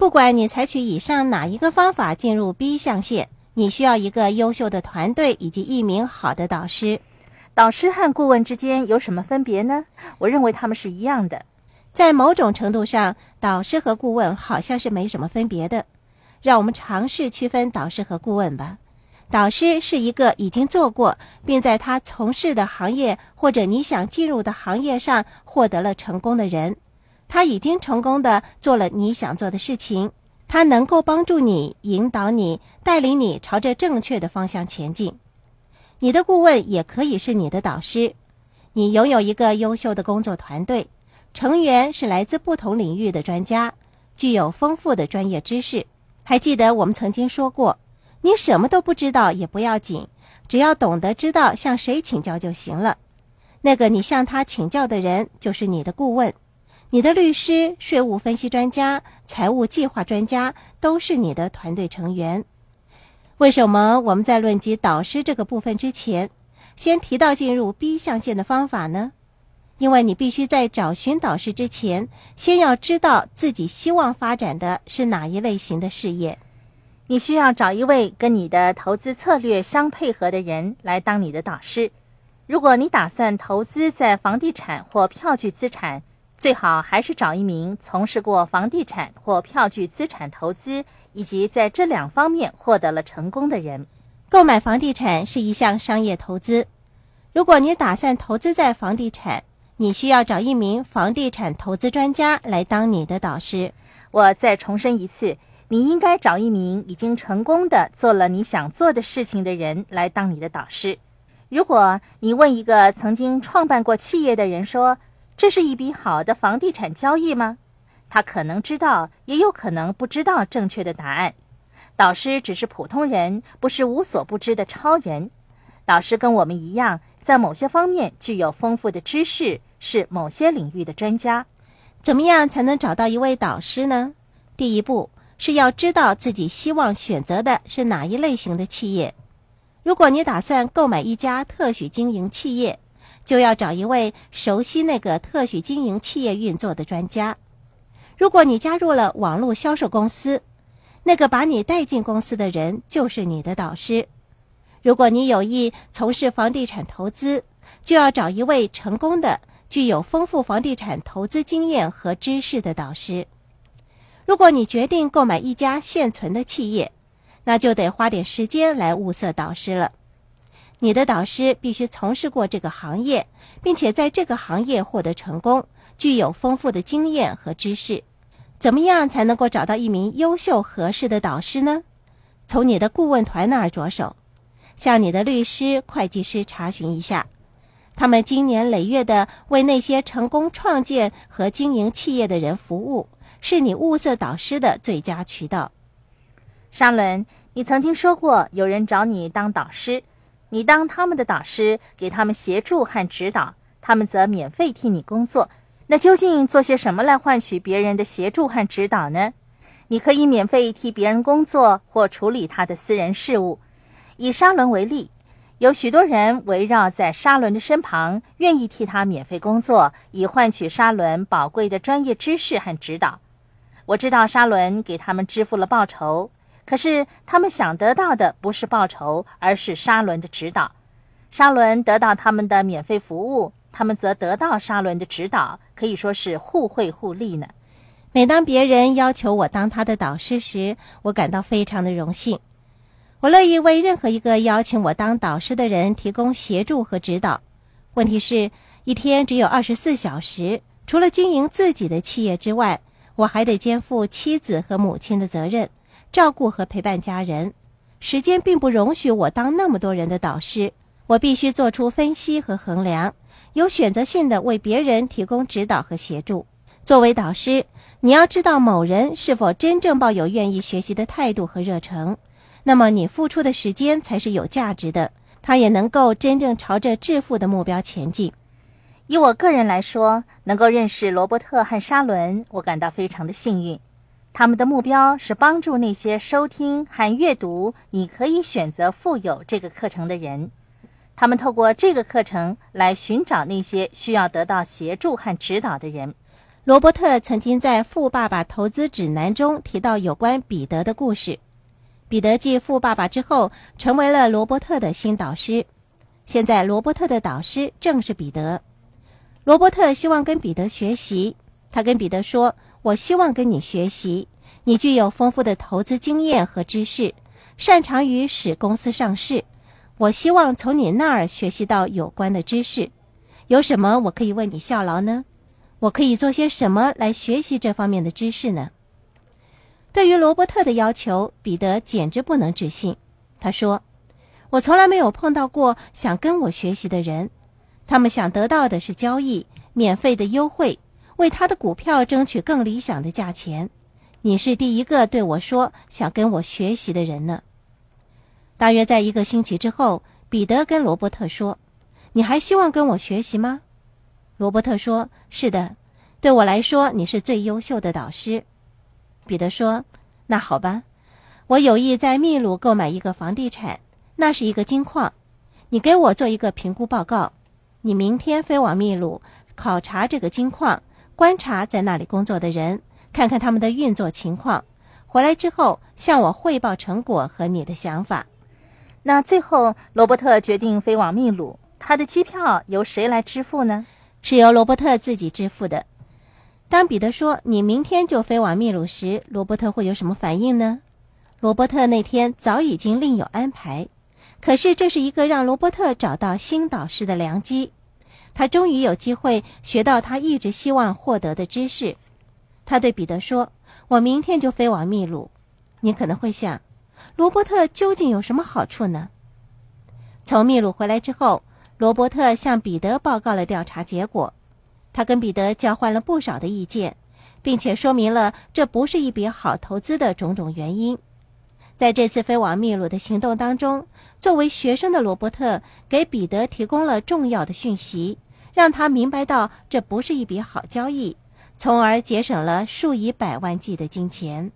不管你采取以上哪一个方法进入 B 象限，你需要一个优秀的团队以及一名好的导师。导师和顾问之间有什么分别呢？我认为他们是一样的。在某种程度上，导师和顾问好像是没什么分别的。让我们尝试区分导师和顾问吧。导师是一个已经做过，并在他从事的行业或者你想进入的行业上获得了成功的人。他已经成功的做了你想做的事情，他能够帮助你、引导你、带领你朝着正确的方向前进。你的顾问也可以是你的导师。你拥有一个优秀的工作团队。成员是来自不同领域的专家，具有丰富的专业知识。还记得我们曾经说过，你什么都不知道也不要紧，只要懂得知道向谁请教就行了。那个你向他请教的人就是你的顾问，你的律师、税务分析专家、财务计划专家都是你的团队成员。为什么我们在论及导师这个部分之前，先提到进入 B 象限的方法呢？因为你必须在找寻导师之前，先要知道自己希望发展的是哪一类型的事业。你需要找一位跟你的投资策略相配合的人来当你的导师。如果你打算投资在房地产或票据资产，最好还是找一名从事过房地产或票据资产投资以及在这两方面获得了成功的人。购买房地产是一项商业投资。如果你打算投资在房地产，你需要找一名房地产投资专家来当你的导师。我再重申一次，你应该找一名已经成功的做了你想做的事情的人来当你的导师。如果你问一个曾经创办过企业的人说：“这是一笔好的房地产交易吗？”他可能知道，也有可能不知道正确的答案。导师只是普通人，不是无所不知的超人。导师跟我们一样，在某些方面具有丰富的知识。是某些领域的专家，怎么样才能找到一位导师呢？第一步是要知道自己希望选择的是哪一类型的企业。如果你打算购买一家特许经营企业，就要找一位熟悉那个特许经营企业运作的专家。如果你加入了网络销售公司，那个把你带进公司的人就是你的导师。如果你有意从事房地产投资，就要找一位成功的。具有丰富房地产投资经验和知识的导师。如果你决定购买一家现存的企业，那就得花点时间来物色导师了。你的导师必须从事过这个行业，并且在这个行业获得成功，具有丰富的经验和知识。怎么样才能够找到一名优秀合适的导师呢？从你的顾问团那儿着手，向你的律师、会计师查询一下。他们经年累月的为那些成功创建和经营企业的人服务，是你物色导师的最佳渠道。沙伦，你曾经说过有人找你当导师，你当他们的导师，给他们协助和指导，他们则免费替你工作。那究竟做些什么来换取别人的协助和指导呢？你可以免费替别人工作或处理他的私人事务。以沙伦为例。有许多人围绕在沙伦的身旁，愿意替他免费工作，以换取沙伦宝贵的专业知识和指导。我知道沙伦给他们支付了报酬，可是他们想得到的不是报酬，而是沙伦的指导。沙伦得到他们的免费服务，他们则得到沙伦的指导，可以说是互惠互利呢。每当别人要求我当他的导师时，我感到非常的荣幸。我乐意为任何一个邀请我当导师的人提供协助和指导。问题是，一天只有二十四小时，除了经营自己的企业之外，我还得肩负妻子和母亲的责任，照顾和陪伴家人。时间并不容许我当那么多人的导师。我必须做出分析和衡量，有选择性的为别人提供指导和协助。作为导师，你要知道某人是否真正抱有愿意学习的态度和热诚。那么你付出的时间才是有价值的，他也能够真正朝着致富的目标前进。以我个人来说，能够认识罗伯特和沙伦，我感到非常的幸运。他们的目标是帮助那些收听和阅读《你可以选择富有》这个课程的人。他们透过这个课程来寻找那些需要得到协助和指导的人。罗伯特曾经在《富爸爸投资指南》中提到有关彼得的故事。彼得继富爸爸之后，成为了罗伯特的新导师。现在，罗伯特的导师正是彼得。罗伯特希望跟彼得学习。他跟彼得说：“我希望跟你学习。你具有丰富的投资经验和知识，擅长于使公司上市。我希望从你那儿学习到有关的知识。有什么我可以为你效劳呢？我可以做些什么来学习这方面的知识呢？”对于罗伯特的要求，彼得简直不能置信。他说：“我从来没有碰到过想跟我学习的人，他们想得到的是交易、免费的优惠。”为他的股票争取更理想的价钱，你是第一个对我说想跟我学习的人呢。大约在一个星期之后，彼得跟罗伯特说：“你还希望跟我学习吗？”罗伯特说：“是的，对我来说你是最优秀的导师。”彼得说：“那好吧，我有意在秘鲁购买一个房地产，那是一个金矿。你给我做一个评估报告。你明天飞往秘鲁考察这个金矿。”观察在那里工作的人，看看他们的运作情况，回来之后向我汇报成果和你的想法。那最后，罗伯特决定飞往秘鲁，他的机票由谁来支付呢？是由罗伯特自己支付的。当彼得说“你明天就飞往秘鲁”时，罗伯特会有什么反应呢？罗伯特那天早已经另有安排，可是这是一个让罗伯特找到新导师的良机。他终于有机会学到他一直希望获得的知识。他对彼得说：“我明天就飞往秘鲁。”你可能会想，罗伯特究竟有什么好处呢？从秘鲁回来之后，罗伯特向彼得报告了调查结果。他跟彼得交换了不少的意见，并且说明了这不是一笔好投资的种种原因。在这次飞往秘鲁的行动当中，作为学生的罗伯特给彼得提供了重要的讯息，让他明白到这不是一笔好交易，从而节省了数以百万计的金钱。